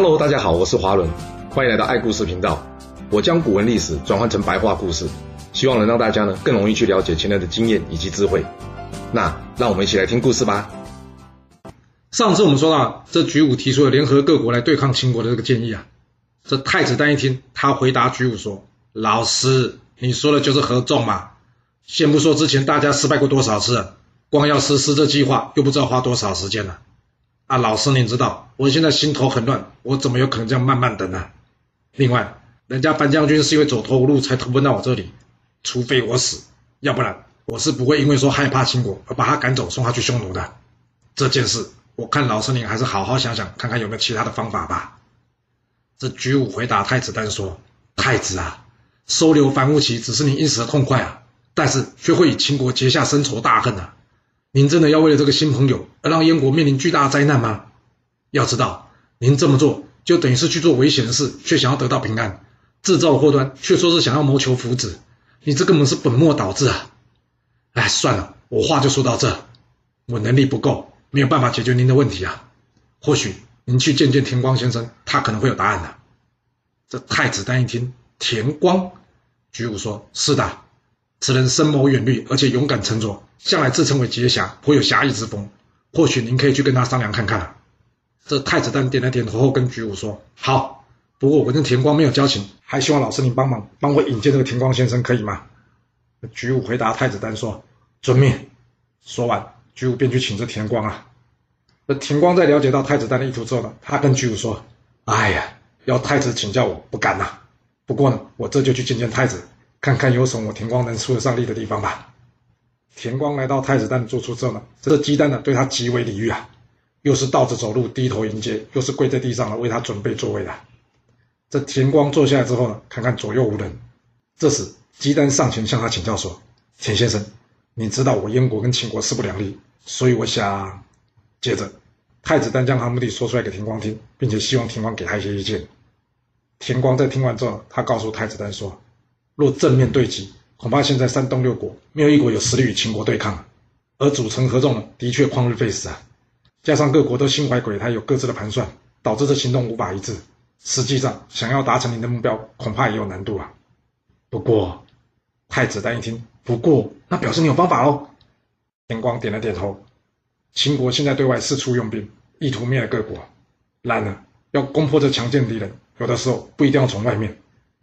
Hello，大家好，我是华伦，欢迎来到爱故事频道。我将古文历史转换成白话故事，希望能让大家呢更容易去了解前人的经验以及智慧。那让我们一起来听故事吧。上次我们说到，这举武提出了联合各国来对抗秦国的这个建议啊。这太子丹一听，他回答举武说：“老师，你说的就是合纵嘛。先不说之前大家失败过多少次，光要实施这计划，又不知道花多少时间了。啊老师您知道，我现在心头很乱，我怎么有可能这样慢慢等呢？另外，人家樊将军是因为走投无路才投奔到我这里，除非我死，要不然我是不会因为说害怕秦国而把他赶走，送他去匈奴的。这件事，我看老师您还是好好想想，看看有没有其他的方法吧。”这举武回答太子丹说：“太子啊，收留樊於期只是您一时的痛快啊，但是却会与秦国结下深仇大恨啊。”您真的要为了这个新朋友而让燕国面临巨大的灾难吗？要知道，您这么做就等于是去做危险的事，却想要得到平安；制造祸端，却说是想要谋求福祉。你这根本是本末倒置啊！哎，算了，我话就说到这。我能力不够，没有办法解决您的问题啊。或许您去见见田光先生，他可能会有答案的。这太子丹一听，田光，举武说：“是的。”此人深谋远虑，而且勇敢沉着，向来自称为杰侠，颇有侠义之风。或许您可以去跟他商量看看。这太子丹点了点头后，跟菊武说：“好，不过我跟田光没有交情，还希望老师您帮忙，帮我引荐这个田光先生，可以吗？”菊武回答太子丹说：“遵命。”说完，菊武便去请这田光啊。那田光在了解到太子丹的意图之后呢，他跟菊武说：“哎呀，要太子请教我不敢呐，不过呢，我这就去见见太子。”看看有什么我田光能出得上力的地方吧。田光来到太子丹的住处之后呢，这个姬丹呢对他极为礼遇啊，又是倒着走路低头迎接，又是跪在地上了为他准备座位的。这田光坐下来之后呢，看看左右无人，这时姬丹上前向他请教说：“田先生，你知道我燕国跟秦国势不两立，所以我想……”接着太子丹将他目的说出来给田光听，并且希望田光给他一些意见。田光在听完之后，他告诉太子丹说。若正面对击，恐怕现在山东六国没有一国有实力与秦国对抗，而主城合纵，的确旷日费时啊。加上各国都心怀鬼胎，有各自的盘算，导致这行动无法一致。实际上，想要达成您的目标，恐怕也有难度啊。不过，太子丹一听，不过那表示你有方法哦。田光点了点头。秦国现在对外四处用兵，意图灭了各国。然而，要攻破这强健敌人，有的时候不一定要从外面。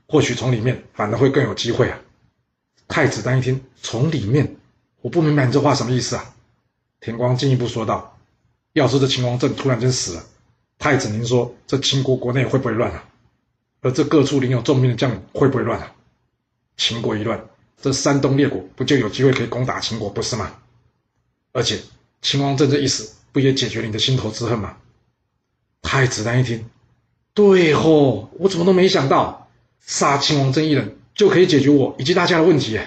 或许从里面反而会更有机会啊！太子丹一听，从里面，我不明白你这话什么意思啊？田光进一步说道：“要是这秦王政突然间死了，太子您说这秦国国内会不会乱啊？而这各处领有重兵的将领会不会乱啊？秦国一乱，这山东列国不就有机会可以攻打秦国，不是吗？而且秦王政这一死，不也解决了你的心头之恨吗？”太子丹一听，对吼，我怎么都没想到。杀秦王政一人就可以解决我以及大家的问题，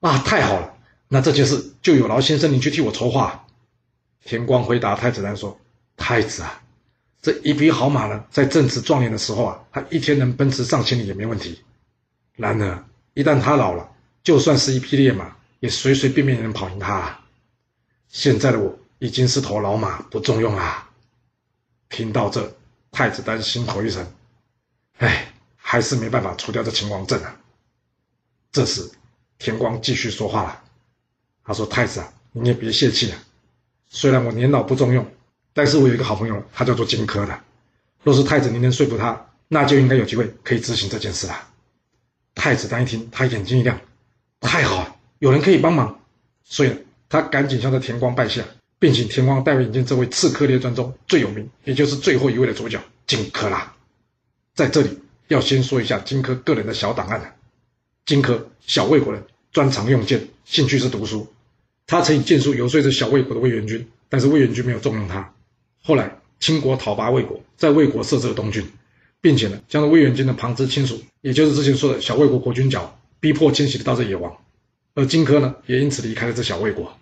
啊，太好了！那这件事就有劳先生您去替我筹划。田光回答太子丹说：“太子啊，这一匹好马呢，在正值壮年的时候啊，他一天能奔驰上千里也没问题。然而一旦他老了，就算是一匹烈马，也随随便便能跑赢他啊。现在的我已经是头老马，不中用啊。”听到这，太子丹心头一沉，哎。还是没办法除掉这秦王政啊！这时，田光继续说话了。他说：“太子啊，你也别泄气啊。虽然我年老不中用，但是我有一个好朋友，他叫做荆轲的。若是太子您能说服他，那就应该有机会可以执行这件事了。”太子丹一听，他眼睛一亮：“太好了，有人可以帮忙！”所以他赶紧向着田光拜下，并请田光带我引荐这位《刺客列传》中最有名，也就是最后一位的主角荆轲啦。在这里。要先说一下荆轲个人的小档案。荆轲，小魏国人，专长用剑，兴趣是读书。他曾以剑术游说着小魏国的魏元军，但是魏元军没有重用他。后来秦国讨伐魏国，在魏国设置了东郡，并且呢，将魏元军的旁支亲属，也就是之前说的小魏国国君角，逼迫迁徙到这野王。而荆轲呢，也因此离开了这小魏国。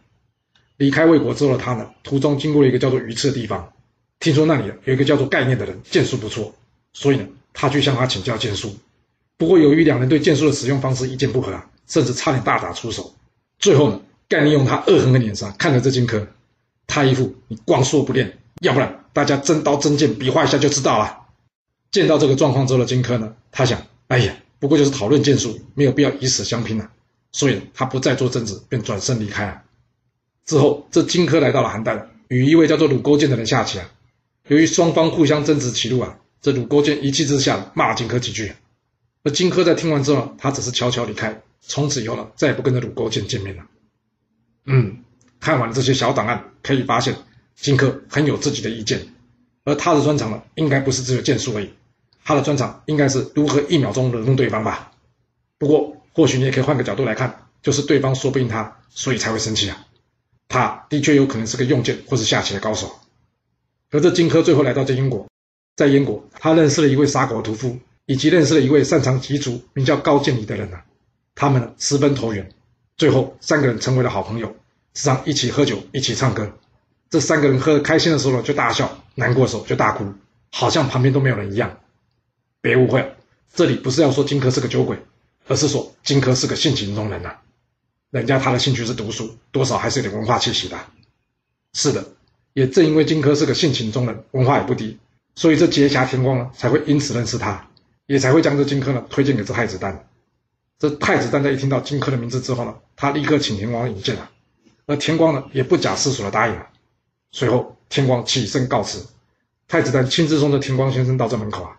离开魏国之后的他呢，途中经过了一个叫做鱼翅的地方，听说那里有一个叫做概念的人，剑术不错，所以呢。他去向他请教剑术，不过由于两人对剑术的使用方式意见不合啊，甚至差点大打出手。最后呢，概念用他恶狠狠的脸上看着这荆轲，他一副你光说不练，要不然大家真刀真剑比划一下就知道了。见到这个状况之后的荆轲呢，他想，哎呀，不过就是讨论剑术，没有必要以死相拼了，所以他不再做争执，便转身离开了。之后，这荆轲来到了邯郸，与一位叫做鲁勾践的人下棋啊。由于双方互相争执棋路啊，这鲁勾践一气之下骂了荆轲几句。而荆轲在听完之后，他只是悄悄离开，从此以后呢，再也不跟着鲁勾践见面了。嗯，看完这些小档案，可以发现荆轲很有自己的意见，而他的专长呢，应该不是只有剑术而已。他的专长应该是如何一秒钟惹怒对方吧？不过，或许你也可以换个角度来看，就是对方说不赢他，所以才会生气啊。他的确有可能是个用剑或是下棋的高手。可这荆轲最后来到这英国，在燕国，他认识了一位杀狗屠夫，以及认识了一位擅长击筑、名叫高渐离的人啊。他们呢，十分投缘，最后三个人成为了好朋友，时常一起喝酒，一起唱歌。这三个人喝得开心的时候呢，就大笑；难过的时候就大哭，好像旁边都没有人一样。别误会，这里不是要说荆轲是个酒鬼，而是说荆轲是个性情中人呐、人家他的兴趣是读书，多少还是有点文化气息的。是的，也正因为荆轲是个性情中人，文化也不低，所以这结侠田光呢才会因此认识他，也才会将这荆轲呢推荐给这太子丹。这太子丹在一听到荆轲的名字之后呢，他立刻请田光引荐了，而田光呢也不假思索的答应了。随后田光起身告辞，太子丹亲自送着田光先生到这门口啊。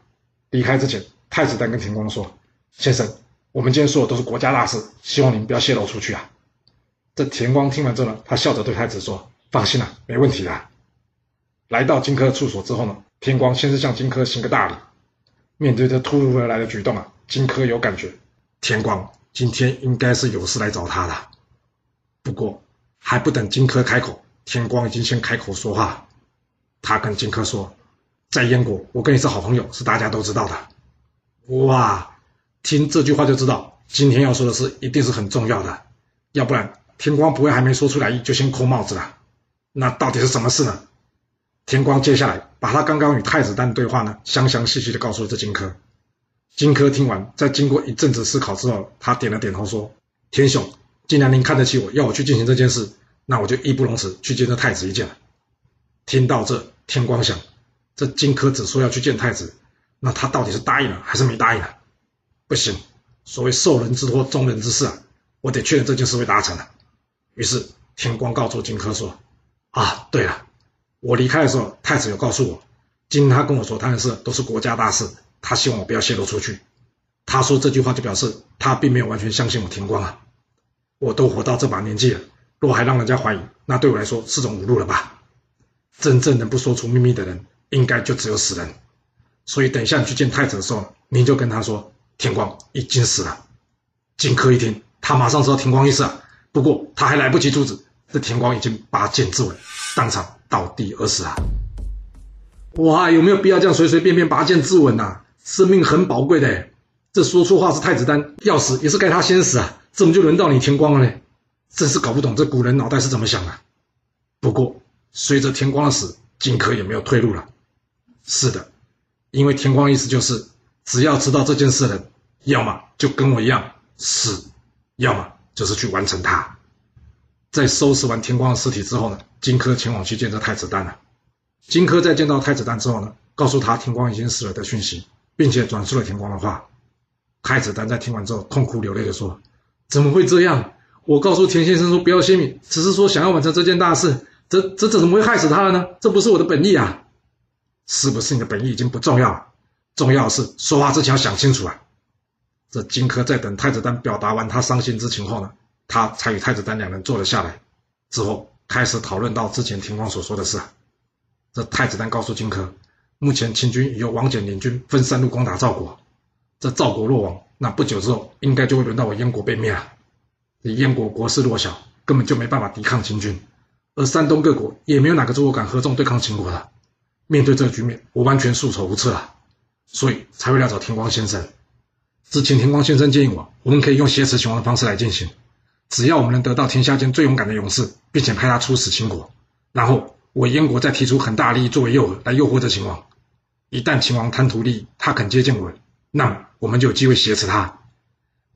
离开之前，太子丹跟田光说：“先生，我们今天说的都是国家大事，希望您不要泄露出去啊。”这田光听完之后呢，他笑着对太子说：“放心啦，没问题的。”来到荆轲的处所之后呢，田光先是向荆轲行个大礼。面对这突如而来的举动啊，荆轲有感觉，田光今天应该是有事来找他的。不过还不等荆轲开口，田光已经先开口说话。他跟荆轲说。在燕国，我跟你是好朋友，是大家都知道的。哇，听这句话就知道，今天要说的事一定是很重要的，要不然田光不会还没说出来就先扣帽子了。那到底是什么事呢？田光接下来把他刚刚与太子丹的对话呢，详详细细的告诉了这荆轲。荆轲听完，在经过一阵子思考之后，他点了点头说：“天兄，既然您看得起我，要我去进行这件事，那我就义不容辞去见这太子一见了。”听到这，天光想。这荆轲只说要去见太子，那他到底是答应了还是没答应呢？不行，所谓受人之托，忠人之事啊，我得确认这件事会达成了。于是天光告诉荆轲说：“啊，对了，我离开的时候，太子有告诉我，今天他跟我说他的事都是国家大事，他希望我不要泄露出去。他说这句话就表示他并没有完全相信我田光啊。我都活到这把年纪了，若还让人家怀疑，那对我来说是种侮辱了吧？真正能不说出秘密的人。”应该就只有死人，所以等一下你去见太子的时候，您就跟他说田光已经死了。荆轲一听，他马上知道田光意思啊，不过他还来不及阻止，这田光已经拔剑自刎，当场倒地而死啊！哇，有没有必要这样随随便便拔剑自刎呐、生命很宝贵的，这说错话是太子丹，要死也是该他先死啊！怎么就轮到你田光了呢？真是搞不懂这古人脑袋是怎么想的。不过随着田光的死，荆轲也没有退路了。是的，因为田光意思就是，只要知道这件事的人，要么就跟我一样死，要么就是去完成它。在收拾完田光的尸体之后呢，荆轲前往去见这太子丹了。荆轲在见到太子丹之后呢，告诉他田光已经死了的讯息，并且转述了田光的话。太子丹在听完之后痛哭流泪的说：“怎么会这样？我告诉田先生说不要泄密，只是说想要完成这件大事，这这怎么会害死他了呢？这不是我的本意啊！”是不是你的本意已经不重要了？重要的是说话之前要想清楚啊！这荆轲在等太子丹表达完他伤心之情后呢，他才与太子丹两人坐了下来，之后开始讨论到之前田光所说的事。这太子丹告诉荆轲，目前秦军由王翦领军分三路攻打赵国，这赵国落网，那不久之后应该就会轮到我燕国被灭了。这燕国国势弱小，根本就没办法抵抗秦军，而山东各国也没有哪个诸侯敢合纵对抗秦国的。面对这个局面，我完全束手无策啊，所以才会来找田光先生。之前田光先生建议我，我们可以用挟持秦王的方式来进行。只要我们能得到天下间最勇敢的勇士，并且派他出使秦国，然后我燕国再提出很大利益作为诱饵来诱惑这秦王。一旦秦王贪图利益，他肯接见我，那么我们就有机会挟持他。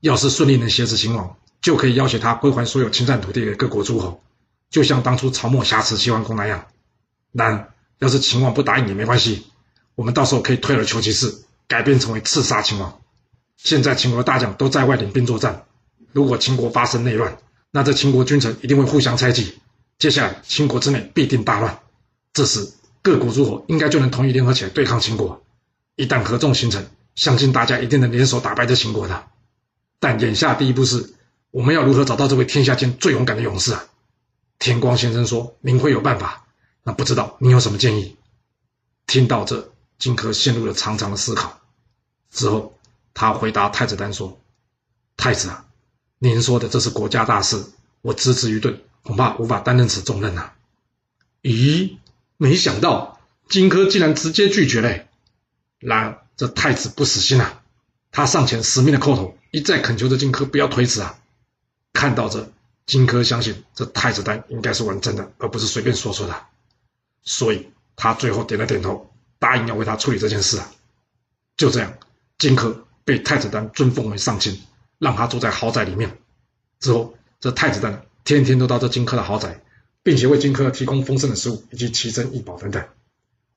要是顺利能挟持秦王，就可以要挟他归还所有侵占土地的各国诸侯，就像当初曹沫挟持齐桓公那样。但要是秦王不答应也没关系，我们到时候可以退而求其次，改变成为刺杀秦王。现在秦国的大将都在外领兵作战，如果秦国发生内乱，那这秦国君臣一定会互相猜忌，接下来秦国之内必定大乱。这时各国诸侯应该就能同意联合起来对抗秦国。一旦合纵形成，相信大家一定能联手打败这秦国的。但眼下第一步是，我们要如何找到这位天下间最勇敢的勇士啊？天光先生说明会有办法，那不知道你有什么建议？听到这，荆轲陷入了长长的思考。之后，他回答太子丹说：“太子啊，您说的这是国家大事，我只此愚钝，恐怕无法担任此重任呐、啊。”咦，没想到荆轲竟然直接拒绝嘞！然而这太子不死心啊，他上前死命的叩头，一再恳求着荆轲不要推辞啊。看到这，荆轲相信这太子丹应该是玩真的，而不是随便说说的，所以他最后点了点头，答应要为他处理这件事啊。就这样。荆轲被太子丹尊奉为上卿，让他住在豪宅里面。之后，这太子丹天天都到这荆轲的豪宅，并且为荆轲提供丰盛的食物以及奇珍异宝等等。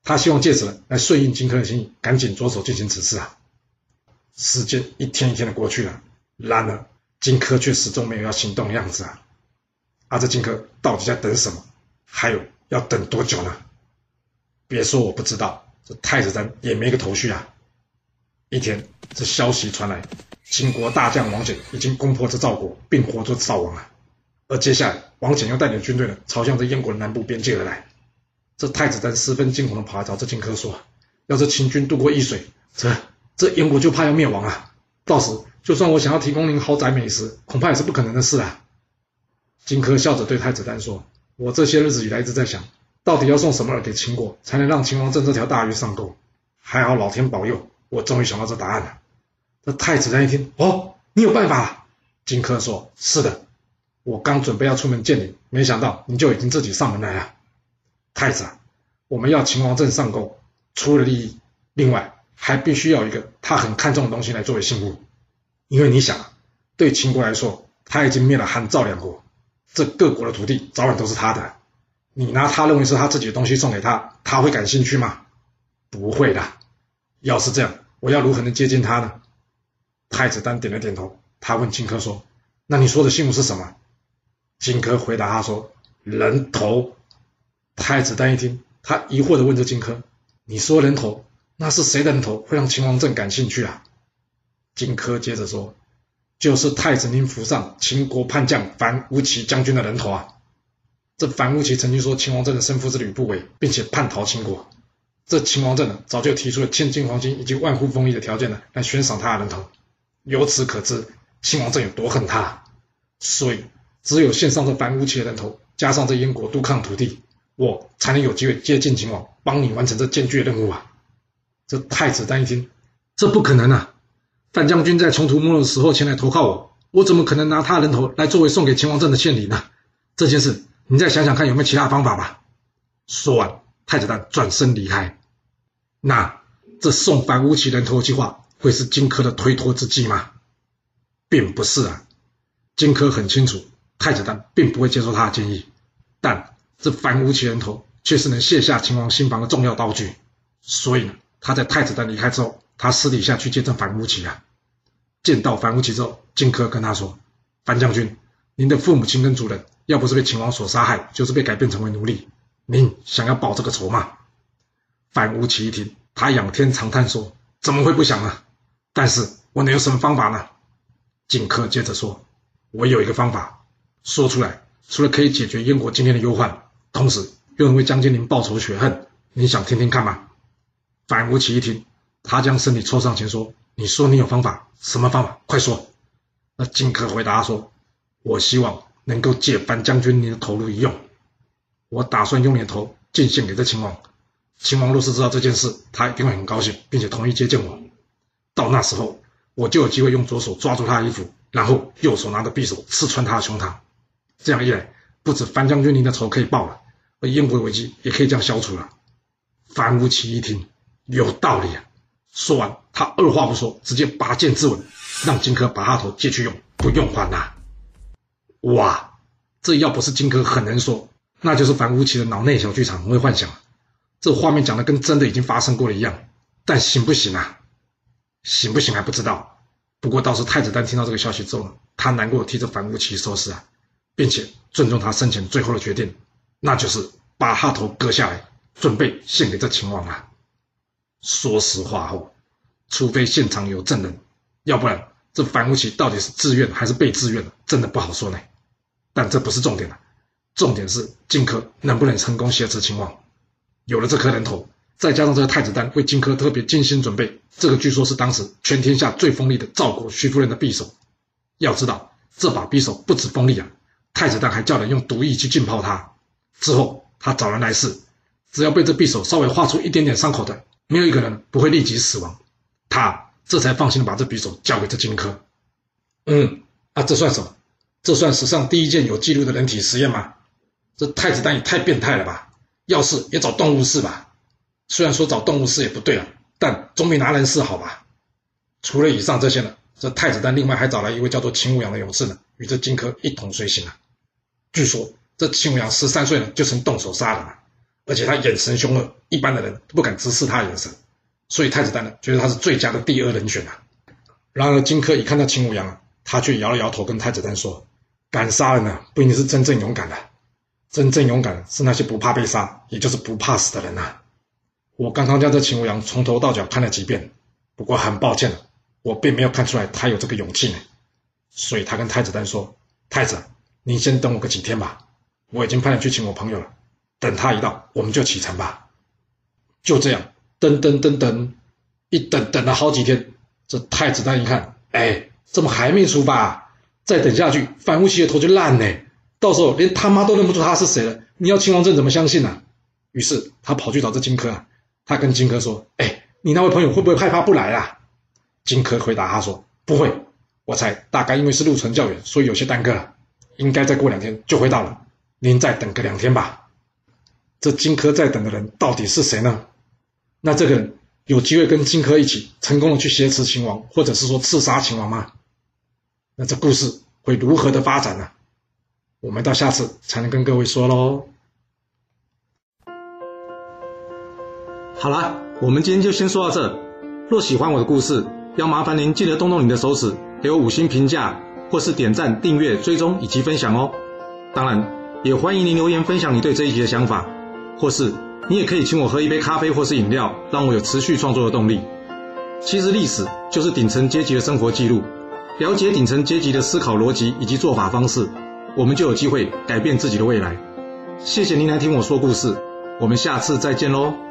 他希望借此来顺应荆轲的心意，赶紧着手进行此事啊。时间一天一天的过去了，然而荆轲却始终没有要行动的样子啊。啊，这荆轲到底在等什么？还有要等多久呢？别说我不知道，这太子丹也没个头绪啊。一天，这消息传来，秦国大将王翦已经攻破这赵国，并活捉赵王了。而接下来，王翦又带领军队呢，朝向这燕国的南部边界而来。这太子丹十分惊恐的跑来找这荆轲说：“要是秦军渡过易水，这这燕国就怕要灭亡啊！到时，就算我想要提供您豪宅美食，恐怕也是不可能的事啊。”荆轲笑着对太子丹说：“我这些日子以来一直在想，到底要送什么给秦国，才能让秦王政这条大鱼上钩？还好老天保佑。”我终于想到这答案了。这太子丹一听，哦，你有办法了？荆轲说：“是的，我刚准备要出门见你，没想到你就已经自己上门来了。太子啊，我们要秦王政上钩，除了利益，另外还必须要一个他很看重的东西来作为信物。因为你想，对秦国来说，他已经灭了韩赵两国，这各国的土地早晚都是他的。你拿他认为是他自己的东西送给他，他会感兴趣吗？不会的。”要是这样，我要如何能接近他呢？太子丹点了点头，他问荆轲说：“那你说的信物是什么？”荆轲回答他说：“人头。”太子丹一听，他疑惑地问着荆轲：“你说人头，那是谁的人头会让秦王政感兴趣啊？”荆轲接着说：“就是太子您府上秦国叛将樊於期将军的人头啊！这樊无奇曾经说秦王政的生父是吕不韦，并且叛逃秦国。”这秦王政呢，早就提出了千金黄金以及万户封邑的条件呢，来悬赏他的人头。由此可知，秦王政有多恨他。所以，只有献上这樊於期的人头，加上这燕国督抗土地，我才能有机会接近秦王，帮你完成这艰巨的任务啊！这太子丹一听，这不可能啊！范将军在穷途末路的时候前来投靠我，我怎么可能拿他人头来作为送给秦王政的献礼呢？这件事，你再想想看有没有其他方法吧。说完。太子丹转身离开，那这送樊於期人头计划会是荆轲的推脱之计吗？并不是啊，荆轲很清楚太子丹并不会接受他的建议，但这樊於期人头却是能卸下秦王心防的重要道具，所以呢，他在太子丹离开之后，他私底下去见证樊於期啊。见到樊於期之后，荆轲跟他说：“樊将军，您的父母亲跟主人，要不是被秦王所杀害，就是被改变成为奴隶。”您想要报这个仇吗？樊於期一听，他仰天长叹说：“怎么会不想呢？但是我能有什么方法呢？”荆轲接着说：“我有一个方法，说出来，除了可以解决燕国今天的忧患，同时又能为将军您报仇雪恨。你想听听看吗？”樊於期一听，他将身体凑上前说：“你说你有方法，什么方法？快说！”那荆轲回答说：“我希望能够借樊将军您的头颅一用。”我打算用你的头进献给这秦王。秦王若是知道这件事，他一定会很高兴，并且同意接见我。到那时候，我就有机会用左手抓住他的衣服，然后右手拿着匕首刺穿他的胸膛。这样一来，不止樊将军您的仇可以报了，而燕国的危机也可以这样消除了。樊於期一听，有道理啊！说完，他二话不说，直接拔剑自刎，让荆轲把他头借去用，不用还呐。哇，这要不是荆轲很能说。那就是樊无奇的脑内小剧场，很会幻想，这画面讲的跟真的已经发生过了一样，但行不行啊？行不行还不知道。不过倒是太子丹听到这个消息之后，他难过替这樊乌奇收拾啊，并且尊重他生前最后的决定，那就是把他头割下来，准备献给这秦王啊。说实话哦，除非现场有证人，要不然这樊乌奇到底是自愿还是被自愿的，真的不好说呢。但这不是重点了，重点是荆轲能不能成功挟持秦王。有了这颗人头，再加上这个太子丹为荆轲特别精心准备，这个据说是当时全天下最锋利的赵国徐夫人的匕首。要知道，这把匕首不止锋利啊，太子丹还叫人用毒液去浸泡它。之后他找人来试，只要被这匕首稍微划出一点点伤口的，没有一个人不会立即死亡。他这才放心的把这匕首交给这荆轲。嗯，啊，这算什么？这算史上第一件有记录的人体实验吗？这太子丹也太变态了吧！要试也找动物试吧。虽然说找动物试也不对啊，但总比拿人试好吧。除了以上这些呢，这太子丹另外还找来一位叫做秦舞阳的勇士呢，与这荆轲一同随行啊。据说这秦舞阳十三岁呢就曾动手杀人了，而且他眼神凶恶，一般的人都不敢直视他眼神，所以太子丹呢觉得他是最佳的第二人选啊。然而荆轲一看到秦舞阳啊，他却摇了摇头，跟太子丹说。敢杀人呢，不一定是真正勇敢的，真正勇敢是那些不怕被杀，也就是不怕死的人呐。我刚刚将这秦舞阳从头到脚看了几遍，不过很抱歉，我并没有看出来他有这个勇气呢。所以他跟太子丹说：“太子，你先等我个几天吧，我已经派人去请我朋友了，等他一到，我们就启程吧。”就这样，等等等等，一等等了好几天，这太子丹一看，哎，怎么还没出发？再等下去，反乌齐的头就烂呢，到时候连他妈都认不出他是谁了。你要秦王政怎么相信呢、于是他跑去找这荆轲啊，他跟荆轲说：“哎，你那位朋友会不会害怕不来啊？”荆轲回答他说：“不会，我猜大概因为是路程较远，所以有些耽搁了，应该再过两天就会到了。您再等个两天吧。”这荆轲在等的人到底是谁呢？那这个人有机会跟荆轲一起成功的去挟持秦王，或者是说刺杀秦王吗？那这故事会如何的发展呢？我们到下次才能跟各位说喽。好了，我们今天就先说到这。若喜欢我的故事，要麻烦您记得动动你的手指，给我五星评价，或是点赞、订阅、追踪以及分享哦。当然，也欢迎您留言分享你对这一集的想法，或是你也可以请我喝一杯咖啡或是饮料，让我有持续创作的动力。其实历史就是顶层阶级的生活记录。了解顶层阶级的思考逻辑以及做法方式，我们就有机会改变自己的未来。谢谢您来听我说故事，我们下次再见喽。